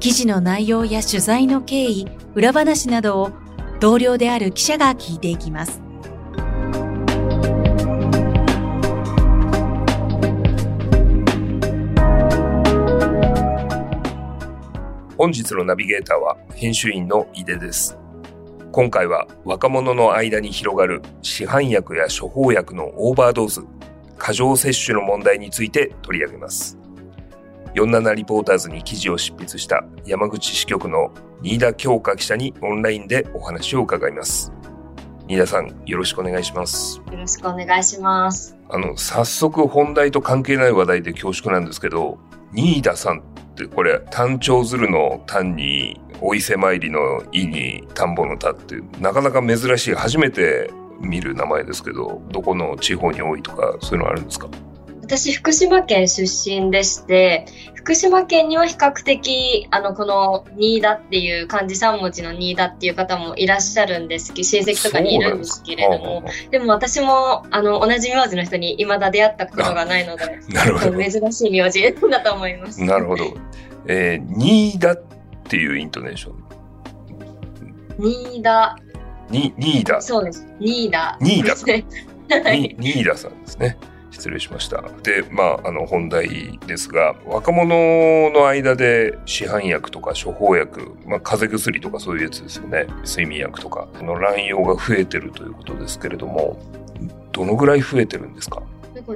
記事の内容や取材の経緯、裏話などを同僚である記者が聞いていきます。本日のナビゲーターは編集員の井出です。今回は若者の間に広がる市販薬や処方薬のオーバードーズ、過剰摂取の問題について取り上げます。47リポーターズに記事を執筆した山口支局の新田京香記者にオンラインでお話を伺います。新田さん、よろしくお願いします。よろしくお願いします。あの、早速本題と関係ない話題で恐縮なんですけど、新田さんってこれ、単調ずるの単に、お伊勢参りの意に田んぼの田ってなかなか珍しい、初めて見る名前ですけど、どこの地方に多いとか、そういうのあるんですか？私、福島県出身でして、福島県には比較的、あの、この、新田っていう漢字三文字の新田っていう方もいらっしゃるんですけど、親戚とかにいるんですけれども、でも私も、あの、同じ名字の人に未だ出会ったことがないので、なるほど珍しい名字だと思います。なるほど。えー、新田っていうイントネーション。新田。に、新田。そうです。新田。新田さん。新田さんですね。失礼しました。で、まあ、あの本題ですが、若者の間で市販薬とか処方薬、まあ、風邪薬とかそういうやつですよね。睡眠薬とかの乱用が増えてるということですけれども、どのぐらい増えてるんですか？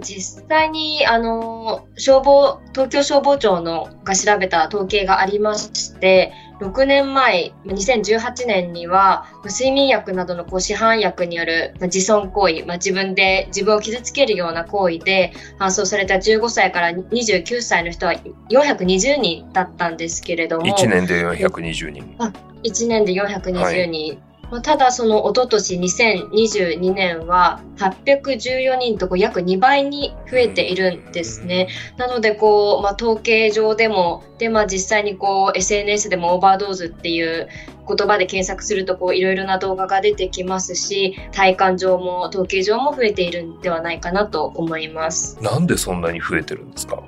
実際にあの消防東京消防庁のが調べた統計がありまして6年前、2018年には、睡眠薬などのこう市販薬による自損行為、まあ、自分で自分を傷つけるような行為で搬送された15歳から29歳の人は420人だったんですけれども。1年で420人。あ1年で420人。はいまあ、ただその一昨年2022年は814人とこう約2倍に増えているんですね。なのでこう、まあ、統計上でもで、まあ、実際にこう SNS でもオーバードーズっていう言葉で検索するとこういろいろな動画が出てきますし体感上も統計上も増えているんではないかなと思います。なんでそんなに増えてるんですか？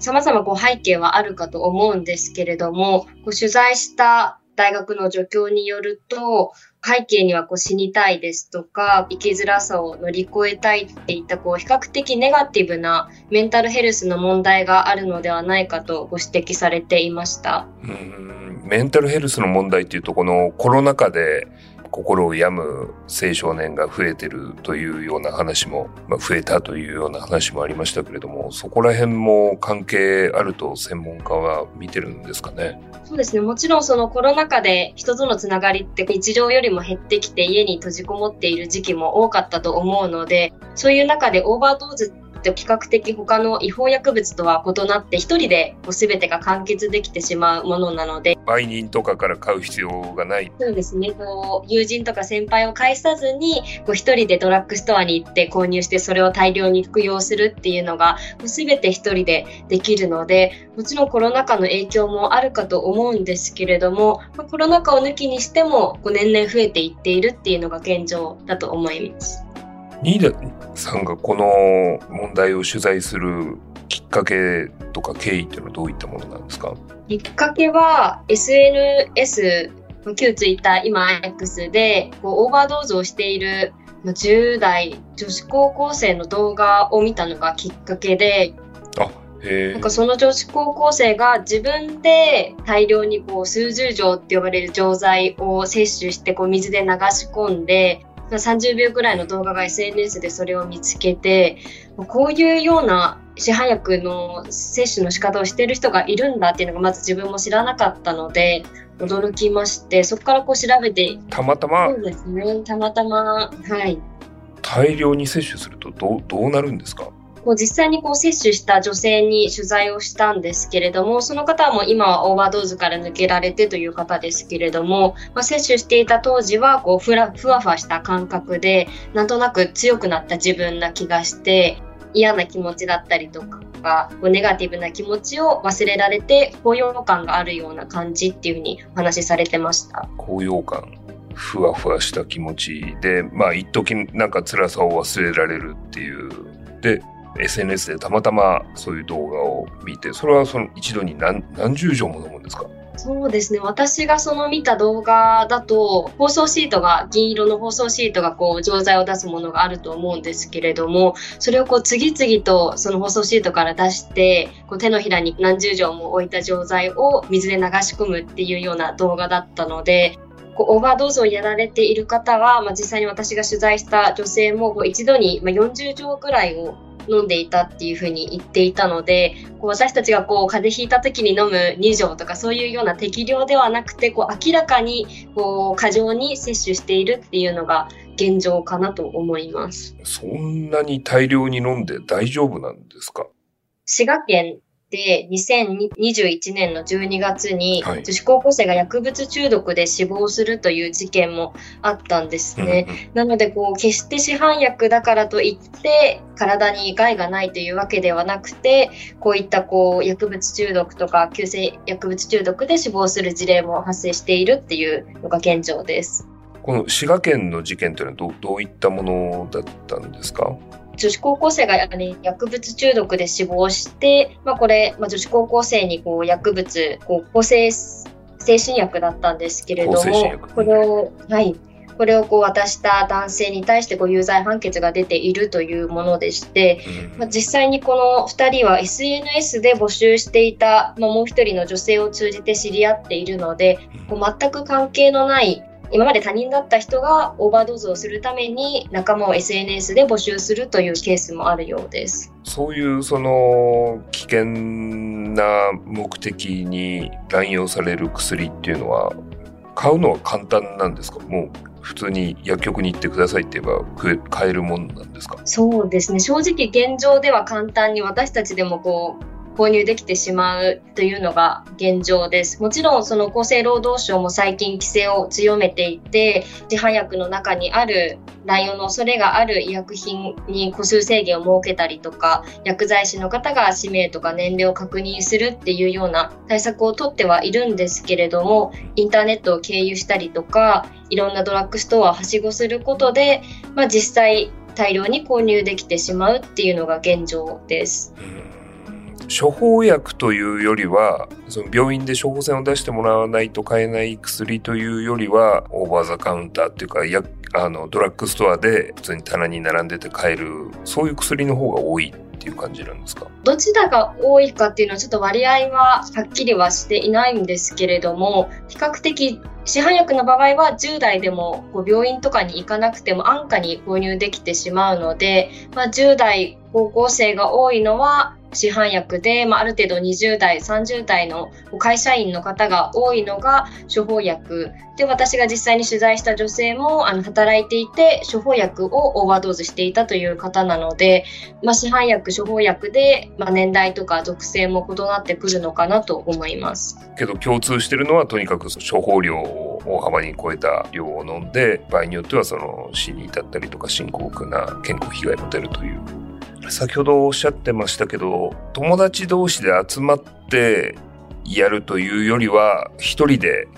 様々こう背景はあるかと思うんですけれども、こう取材した大学の助教によると、背景にはこう死にたいですとか、生きづらさを乗り越えたいっていったこう比較的ネガティブなメンタルヘルスの問題があるのではないかとご指摘されていました。うんメンタルヘルスの問題っていうと、このコロナ禍で心を病む青少年が増えてるというような話も、まあ、増えたというような話もありましたけれども、そこら辺も関係あると専門家は見てるんですかね？そうですね。もちろんそのコロナ禍で人とのつながりって日常よりも減ってきて家に閉じこもっている時期も多かったと思うので、そういう中でオーバードーズって比較的他の違法薬物とは異なって一人でこう全てが完結できてしまうものなので。売人とかから買う必要がない。そうですね。こう友人とか先輩を介さずにこう一人でドラッグストアに行って購入してそれを大量に服用するっていうのがこう全て一人でできるのでもちろんコロナ禍の影響もあるかと思うんですけれども、まあ、コロナ禍を抜きにしてもこう年々増えていっているっていうのが現状だと思います。新田さんがこの問題を取材するきっかけとか経緯っていうのはどういったものなんですか？きっかけは SNS 旧ツイッター今 X でこうオーバードーズをしている10代女子高校生の動画を見たのがきっかけであなんかその女子高校生が自分で大量にこう数十錠って呼ばれる錠剤を摂取してこう水で流し込んで30秒くらいの動画が SNS でそれを見つけて、こういうような市販薬の摂取の仕方をしている人がいるんだっていうのがまず自分も知らなかったので、驚きまして、そこからこう調べて。たまたまそうですね。たまたま、はい。大量に摂取するとどうどうなるんですか？こう実際にこう摂取した女性に取材をしたんですけれども、その方はもう今はオーバードーズから抜けられてという方ですけれども、まあ、摂取していた当時はこうふらふわふわした感覚で、なんとなく強くなった自分な気がして、嫌な気持ちだったりとか、こうネガティブな気持ちを忘れられて、高揚感があるような感じっていうふうにお話しされてました。高揚感ふわふわした気持ちで、まあ、一時なんか辛さを忘れられるっていう。で、SNS でたまたまそういう動画を見て、それはその一度に何何十錠も飲むんですか？そうですね。私がその見た動画だと、包装シートが、銀色の包装シートがこう、錠剤を出すものがあると思うんですけれども、それをこう、次々とその包装シートから出して、こう手のひらに何十錠も置いた錠剤を水で流し込むっていうような動画だったので、こうオーバードーズをやられている方は、まあ、実際に私が取材した女性もこう一度に40錠くらいを飲んでいたっていうふうに言っていたのでこう私たちがこう風邪ひいた時に飲む2錠とかそういうような適量ではなくてこう明らかにこう過剰に摂取しているっていうのが現状かなと思います。そんなに大量に飲んで大丈夫なんですか？滋賀県で、2021年の12月に、女子高校生が薬物中毒で死亡するという事件もあったんですね。なので、こう、決して市販薬だからといって、体に害がないというわけではなくて、こういったこう、薬物中毒とか、急性薬物中毒で死亡する事例も発生しているっていうのが現状です。この滋賀県の事件というのはどどういったものだったんですか？女子高校生が、ね、薬物中毒で死亡して、まあ、これ、まあ、女子高校生にこう薬物、こう抗生精神薬だったんですけれども、これを、はい、これをこう渡した男性に対してこう有罪判決が出ているというものでして、まあ、実際にこの2人は SNS で募集していた、まあ、もう1人の女性を通じて知り合っているので、こう全く関係のない今まで他人だった人がオーバードーズをするために仲間を SNS で募集するというケースもあるようです。そういうその危険な目的に乱用される薬っていうのは買うのは簡単なんですか？もう普通に薬局に行ってくださいって言えば買えるもんなんですか？そうですね。正直現状では簡単に私たちでもこう購入できてしまうというのが現状です。もちろんその厚生労働省も最近規制を強めていて、自販薬の中にある乱用の恐れがある医薬品に個数制限を設けたりとか、薬剤師の方が氏名とか年齢を確認するっていうような対策をとってはいるんですけれども、インターネットを経由したりとか、いろんなドラッグストアをはしごすることで、まあ、実際大量に購入できてしまうっていうのが現状です。処方薬というよりは、その病院で処方箋を出してもらわないと買えない薬というよりは、オーバーザカウンターっていうか、やあのドラッグストアで普通に棚に並んでて買える、そういう薬の方が多いっていう感じなんですか？どちらが多いかっていうのはちょっと割合ははっきりはしていないんですけれども、比較的市販薬の場合は10代でもこう病院とかに行かなくても安価に購入できてしまうので、まあ、10代高校生が多いのは市販薬で、まあ、ある程度20代、30代の会社員の方が多いのが処方薬で、私が実際に取材した女性もあの働いていて、処方薬をオーバードーズしていたという方なので、まあ、市販薬、処方薬で、まあ、年代とか属性も異なってくるのかなと思います。けど共通してるのは、とにかく処方量を大幅に超えた量を飲んで、場合によってはその死に至ったりとか深刻な健康被害も出るという先ほどおっしゃってましたけど、友達同士で集まってやるというよりは、一人で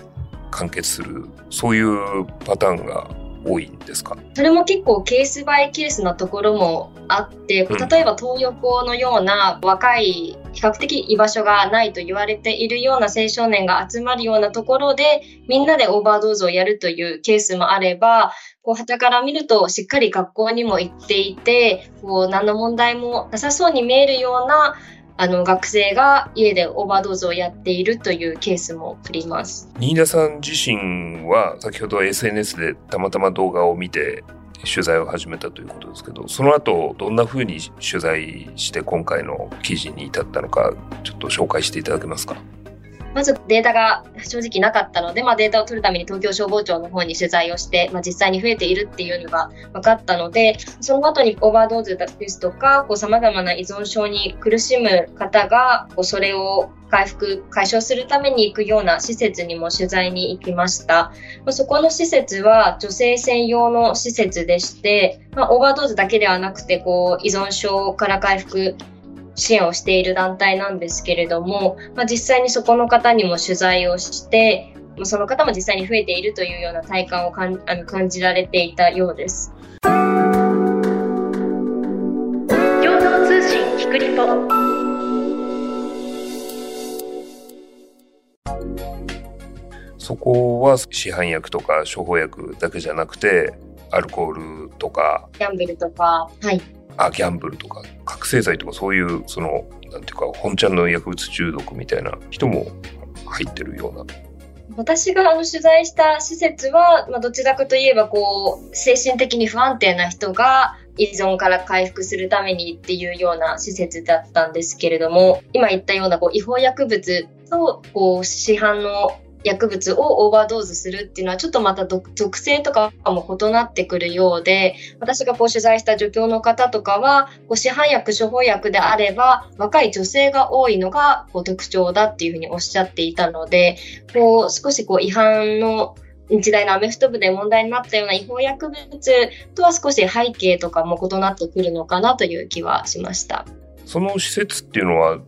完結する、そういうパターンが多いんですか？それも結構ケースバイケースなところもあって、例えば東横のような若い比較的居場所がないと言われているような青少年が集まるようなところでみんなでオーバードーズをやるというケースもあればこう、旗から見ると、しっかり学校にも行っていて、こう、何の問題もなさそうに見えるような、あの、学生が家でオーバードーズをやっているというケースもあります。新田さん自身は、先ほど SNS でたまたま動画を見て、取材を始めたということですけど、その後、どんなふうに取材して今回の記事に至ったのか、ちょっと紹介していただけますか？まずデータが正直なかったので、まあ、データを取るために東京消防庁の方に取材をして、まあ、実際に増えているっていうのが分かったので、その後にオーバードーズですとか、さまざまな依存症に苦しむ方が、こうそれを回復、解消するために行くような施設にも取材に行きました。まそこの施設は女性専用の施設でして、まあ、オーバードーズだけではなくて、こう、依存症から回復支援をしている団体なんですけれども、まあ、実際にそこの方にも取材をして、その方も実際に増えているというような体感をかんあの感じられていたようです。共同通信キクリポそこは市販薬とか処方薬だけじゃなくてアルコールとか。ギャンブルとか。はい。あギャンブルとか。覚醒剤とかそういうそのなんていうか本ちゃんの薬物中毒みたいな人も入ってるような。私があの取材した施設は、まあ、どちらかといえばこう精神的に不安定な人が依存から回復するためにっていうような施設だったんですけれども今言ったようなこう違法薬物とこう市販の薬物をオーバードーズするっていうのはちょっとまた属性とかも異なってくるようで私がこう取材した助教の方とかはこう市販薬処方薬であれば若い女性が多いのがこう特徴だっていうふうにおっしゃっていたのでこう少しこう違反の日大のアメフト部で問題になったような違法薬物とは少し背景とかも異なってくるのかなという気はしました。その施設っていうのは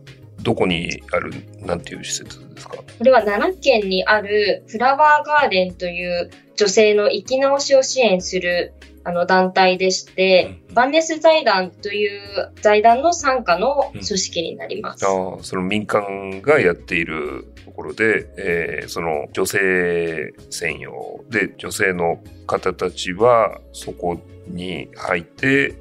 どこにあるなんていう施設ですか？これは奈良県にあるフラワーガーデンという女性の生き直しを支援するあの団体でして、うん、バンネス財団という財団の傘下の組織になります。うん、あその民間がやっているところで、えー、その女性専用で女性の方たちはそこに入って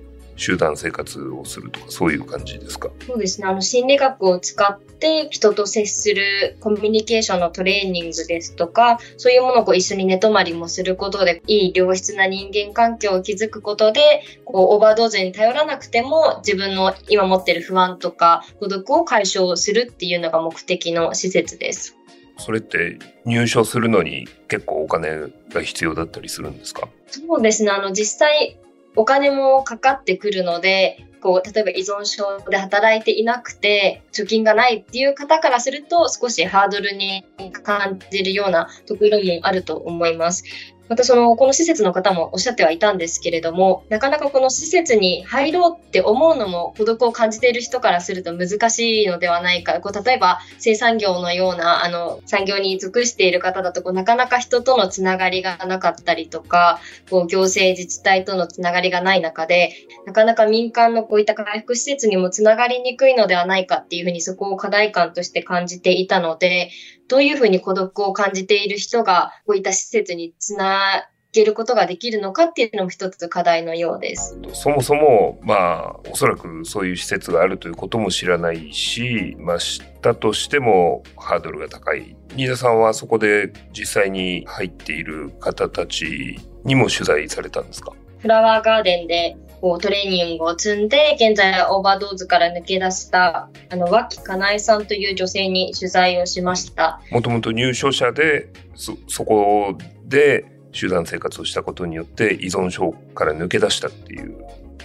集団生活をするとか、そういう感じですか？そうですね。あの、心理学を使って人と接するコミュニケーションのトレーニングですとか、そういうものをこう一緒に寝泊まりもすることで、いい良質な人間関係を築くことで、こう、オーバードーズに頼らなくても、自分の今持ってる不安とか孤独を解消するっていうのが目的の施設です。それって入所するのに結構お金が必要だったりするんですか？そうですね。あの、実際お金もかかってくるので、こう、例えば依存症で働いていなくて、貯金がないっていう方からすると、少しハードルに感じるようなところもあると思います。またその、この施設の方もおっしゃってはいたんですけれども、なかなかこの施設に入ろうって思うのも孤独を感じている人からすると難しいのではないか。こう例えば生産業のようなあの産業に属している方だとこうなかなか人とのつながりがなかったりとか、こう行政自治体とのつながりがない中で、なかなか民間のこういった回復施設にもつながりにくいのではないかっていうふうにそこを課題感として感じていたので、どういうふうに孤独を感じている人がこういった施設につなげることができるのかっていうのも一つ課題のようです。そもそも、まあ、おそらくそういう施設があるということも知らないし、まあ、知ったとしてもハードルが高い。新田さんはそこで実際に入っている方たちにも取材されたんですか？フラワーガーデンでこうトレーニングを積んで、現在オーバードーズから抜け出した、あの、脇かなえさんという女性に取材をしました。もともと入所者で、そ、そこで集団生活をしたことによって依存症から抜け出したっていう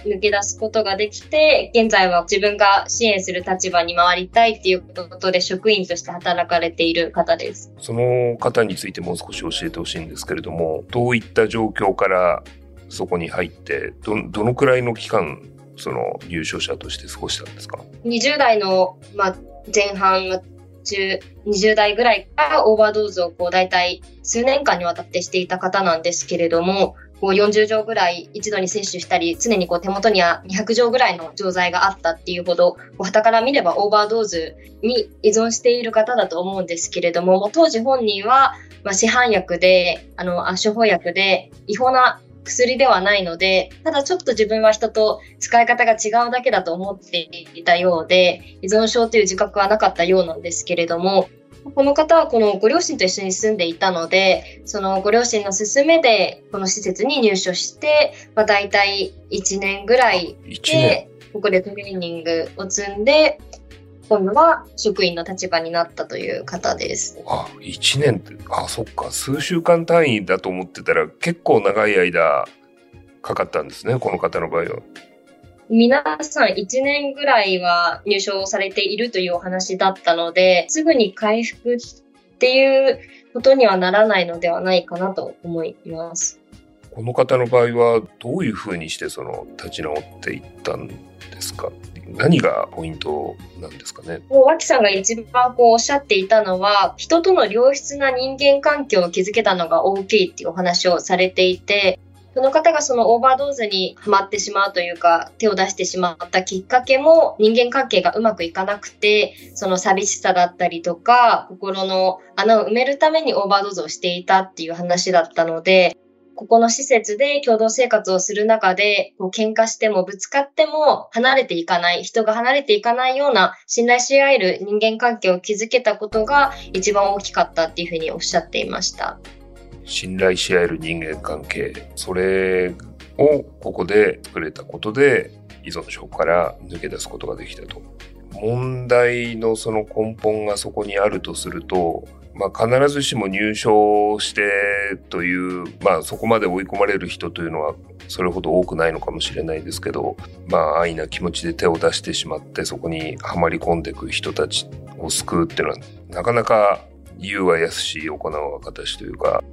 抜け出すことができて、現在は自分が支援する立場に回りたいっていうことで職員として働かれている方です。その方についてもう少し教えてほしいんですけれども、どういった状況からそこに入って、ど、どのくらいの期間、その入所者として過ごしたんですか ?20 代の、まあ、前半中、20代ぐらいからオーバードーズをこう大体数年間にわたってしていた方なんですけれども、こう40錠ぐらい一度に摂取したり、常にこう手元には200錠ぐらいの錠剤があったっていうほど、傍から見ればオーバードーズに依存している方だと思うんですけれども、当時本人は、まあ、市販薬で、あの、処方薬で違法な薬ではないので、ただちょっと自分は人と使い方が違うだけだと思っていたようで、依存症という自覚はなかったようなんですけれども、この方はこのご両親と一緒に住んでいたので、そのご両親の勧めでこの施設に入所して、まあ、大体1年ぐらいで、ここでトレーニングを積んで、今度は職員の立場になったという方です。あ、1年って、あ、そっか、数週間単位だと思ってたら結構長い間かかったんですね、この方の場合は。皆さん1年ぐらいは入賞されているというお話だったので、すぐに回復っていうことにはならないのではないかなと思います。この方の場合はどういうふうにしてその立ち直っていったんですか？何がポイントなんですかね？もう脇さんが一番こうおっしゃっていたのは人との良質な人間関係を築けたのが大きいっていうお話をされていてその方がそのオーバードーズにはまってしまうというか、手を出してしまったきっかけも人間関係がうまくいかなくて、その寂しさだったりとか、心の穴を埋めるためにオーバードーズをしていたっていう話だったので、ここの施設で共同生活をする中で、こう喧嘩してもぶつかっても離れていかない、人が離れていかないような信頼し合える人間関係を築けたことが一番大きかったっていうふうにおっしゃっていました。信頼し合える人間関係、それをここで作れたことで依存症から抜け出すことができたと。問題のその根本がそこにあるとすると、まあ、必ずしも入賞してという、まあ、そこまで追い込まれる人というのはそれほど多くないのかもしれないですけど、まあ、安易な気持ちで手を出してしまってそこにはまり込んでいく人たちを救うっていうのはなかなか言うはやすし行うは形というか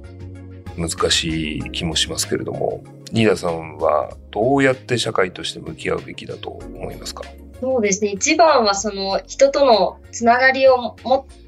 難しい気もしますけれども、ニーナさんはどうやって社会として向き合うべきだと思いますか？そうですね。一番はその人とのつながりを持って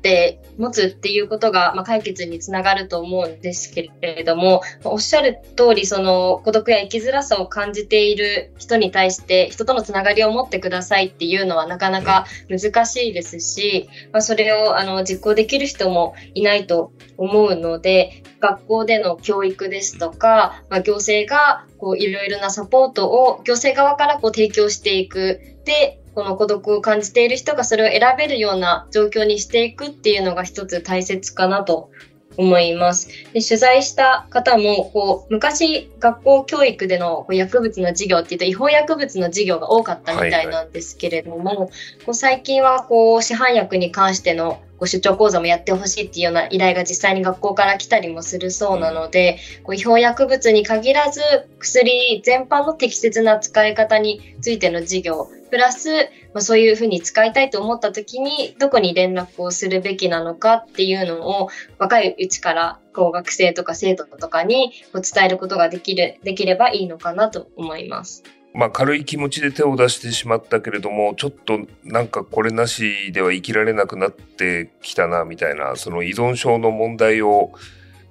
持つっていうことが、まあ、解決につながると思うんですけれども、おっしゃる通り、その孤独や生きづらさを感じている人に対して人とのつながりを持ってくださいっていうのはなかなか難しいですし、まあ、それをあの実行できる人もいないと思うので、学校での教育ですとか、まあ、行政がこういろいろなサポートを行政側からこう提供していく。で、この孤独を感じている人がそれを選べるような状況にしていくっていうのが一つ大切かなと思います。で取材した方もこう昔学校教育でのこう薬物の授業っていうと違法薬物の授業が多かったみたいなんですけれども、はいはい、こう最近はこう市販薬に関してのご出張講座もやってほしいっていうような依頼が実際に学校から来たりもするそうなので、こう違法薬物に限らず薬全般の適切な使い方についての授業、プラス、まあ、そういうふうに使いたいと思った時にどこに連絡をするべきなのかっていうのを若いうちからこう学生とか生徒とかにこう伝えることができる、できればいいのかなと思います。まあ軽い気持ちで手を出してしまったけれども、ちょっとなんかこれなしでは生きられなくなってきたな、みたいな、その依存症の問題を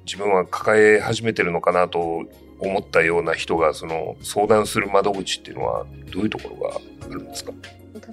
自分は抱え始めてるのかなと思ったような人が、その相談する窓口っていうのはどういうところがあるんですか？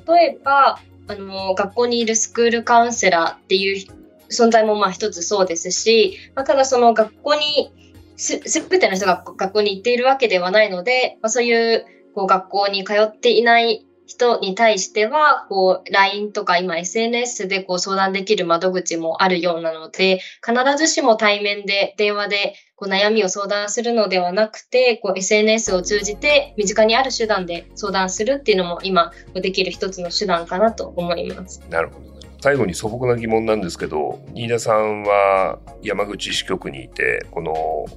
例えば、あの、学校にいるスクールカウンセラーっていう存在もまあ一つそうですし、まあ、ただその学校にす、すべての人が学校に行っているわけではないので、まあ、そういうこう学校に通っていない人に対しては、こう、LINE とか今 SNS でこう相談できる窓口もあるようなので、必ずしも対面で電話でこう悩みを相談するのではなくて、こう SNS を通じて身近にある手段で相談するっていうのも今できる一つの手段かなと思います。なるほど。最後に素朴な疑問なんですけど、新田さんは山口支局にいて、この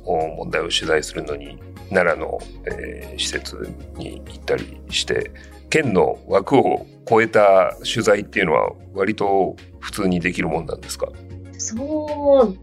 問題を取材するのに、奈良の、えー、施設に行ったりして、県の枠を超えた取材っていうのは割と普通にできるもんなんですか？そう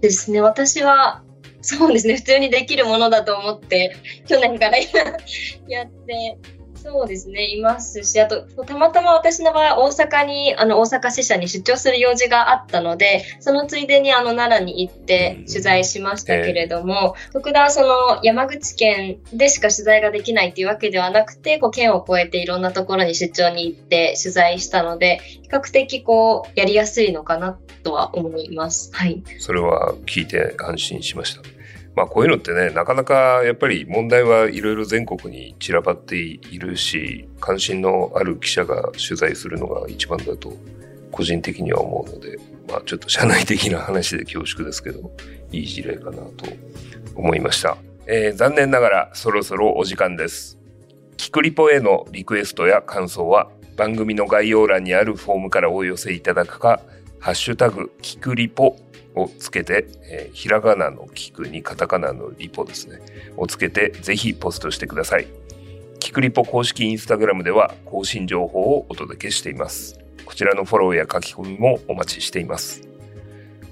ですね。私はそうですね。普通にできるものだと思って、去年からやってそうですね、いますし、あと、たまたま私の場合、大阪に、あの、大阪支社に出張する用事があったので、そのついでに、あの、奈良に行って取材しましたけれども、えー、特段、その、山口県でしか取材ができないっていうわけではなくて、こう、県を越えていろんなところに出張に行って取材したので、比較的、こう、やりやすいのかなとは思います。はい。それは聞いて安心しました。まあこういうのってね、なかなかやっぱり問題はいろいろ全国に散らばっているし、関心のある記者が取材するのが一番だと個人的には思うので、まあちょっと社内的な話で恐縮ですけど、いい事例かなと思いました。えー、残念ながらそろそろお時間です。キクリポへのリクエストや感想は番組の概要欄にあるフォームからお寄せいただくか、ハッシュタグ、キクリポをつけて、えー、ひらがなのキクにカタカナのリポですね、をつけて、ぜひポストしてください。キクリポ公式インスタグラムでは更新情報をお届けしています。こちらのフォローや書き込みもお待ちしています。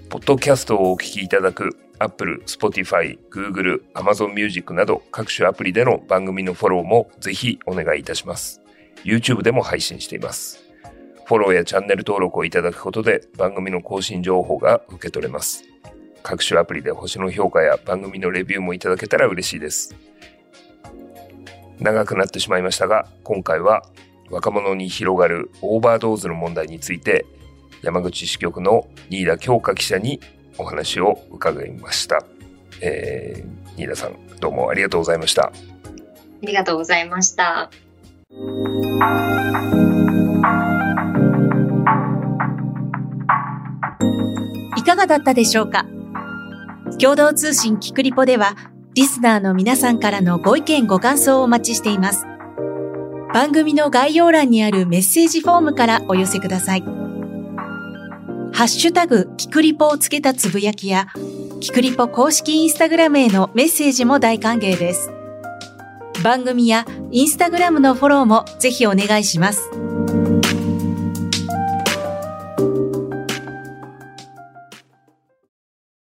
ポッドキャストをお聞きいただく Apple、Spotify、Google、Amazon Music など各種アプリでの番組のフォローもぜひお願いいたします。YouTube でも配信しています。フォローやチャンネル登録をいただくことで番組の更新情報が受け取れます。各種アプリで星の評価や番組のレビューもいただけたら嬉しいです。長くなってしまいましたが、今回は若者に広がるオーバードーズの問題について山口支局の新田京香記者にお話を伺いました。えー、新田さん、どうもありがとうございました。ありがとうございました。がだったでしょうか？共同通信キクリポでは、リスナーの皆さんからのご意見ご感想をお待ちしています。番組の概要欄にあるメッセージフォームからお寄せください。ハッシュタグ、キクリポをつけたつぶやきや、キクリポ公式インスタグラムへのメッセージも大歓迎です。番組やインスタグラムのフォローもぜひお願いします。